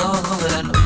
All over that.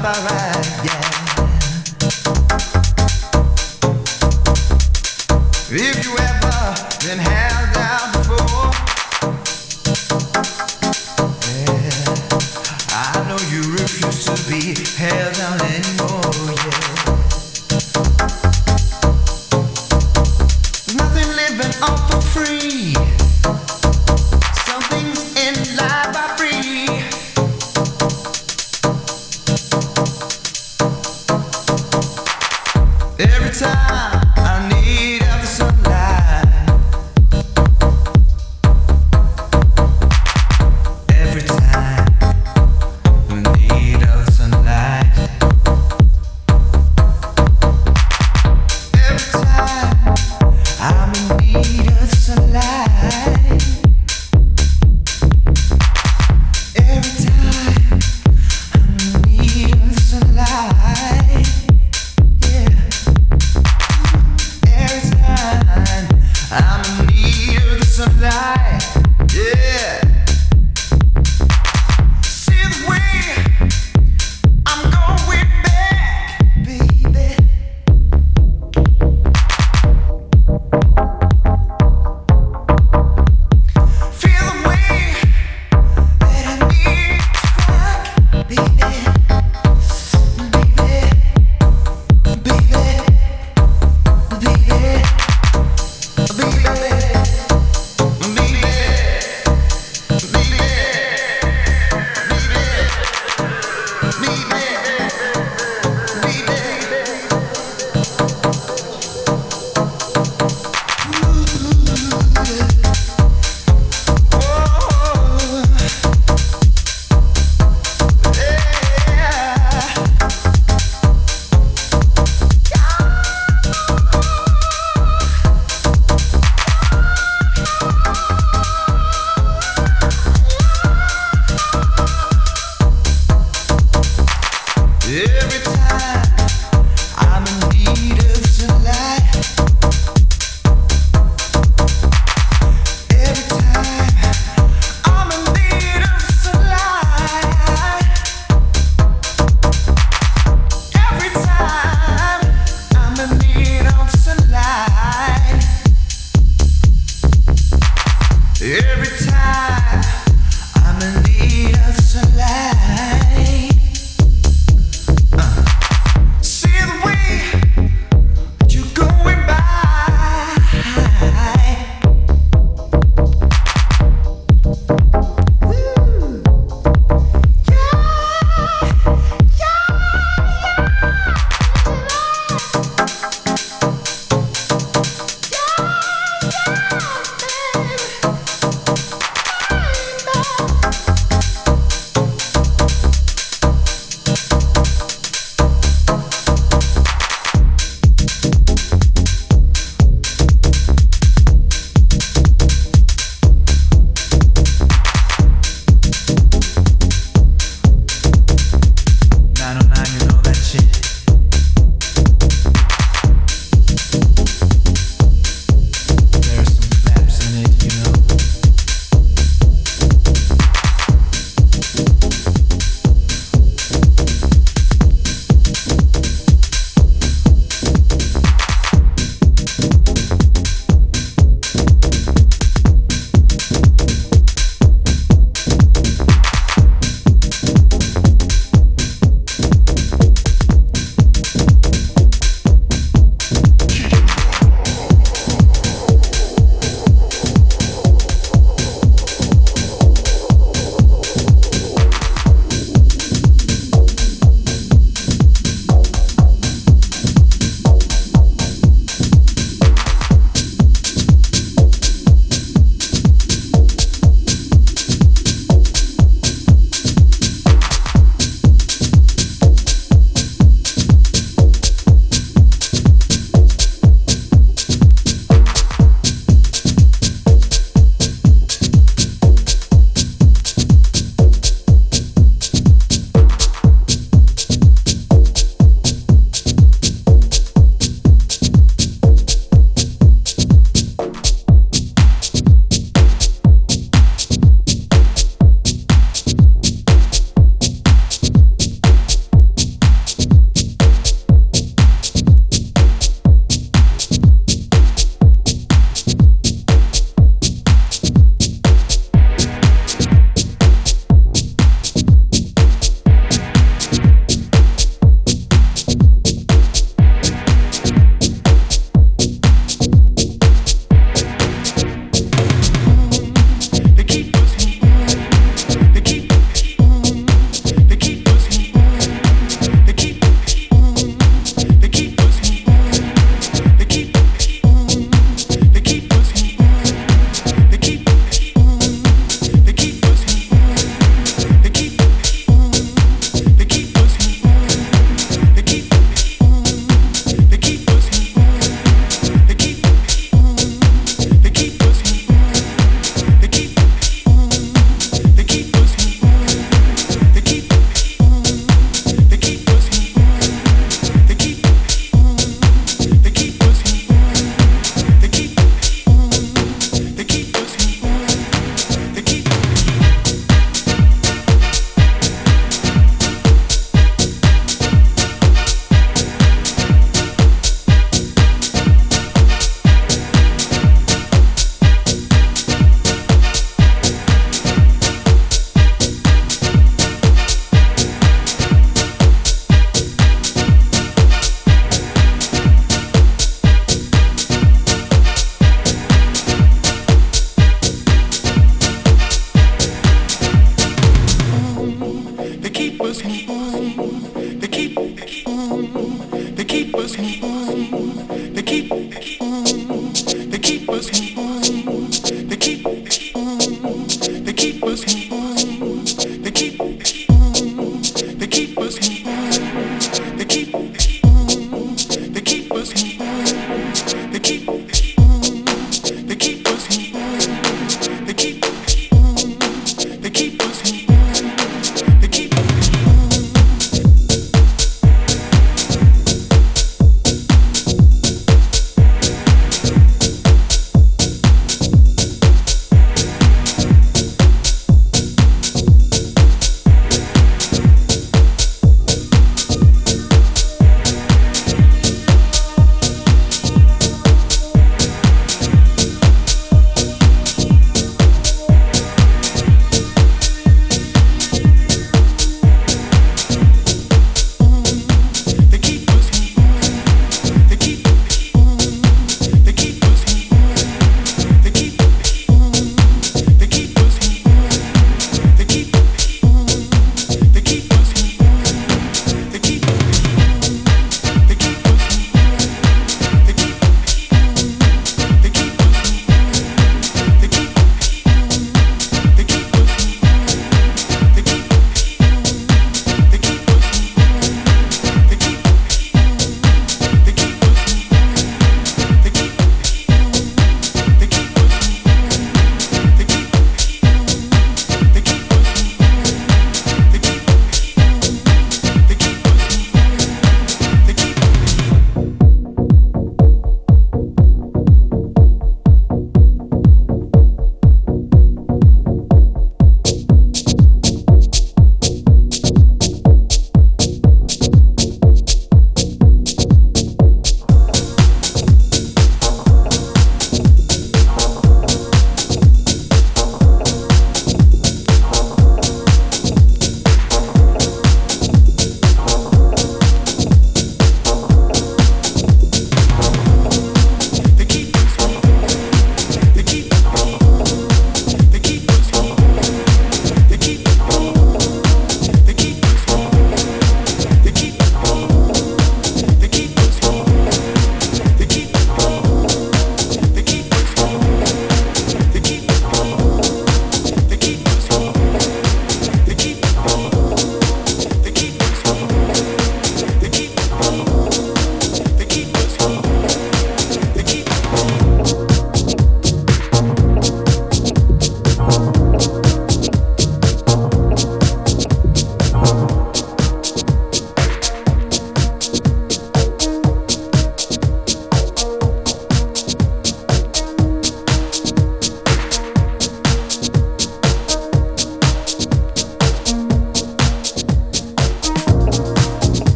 my mind. Yeah.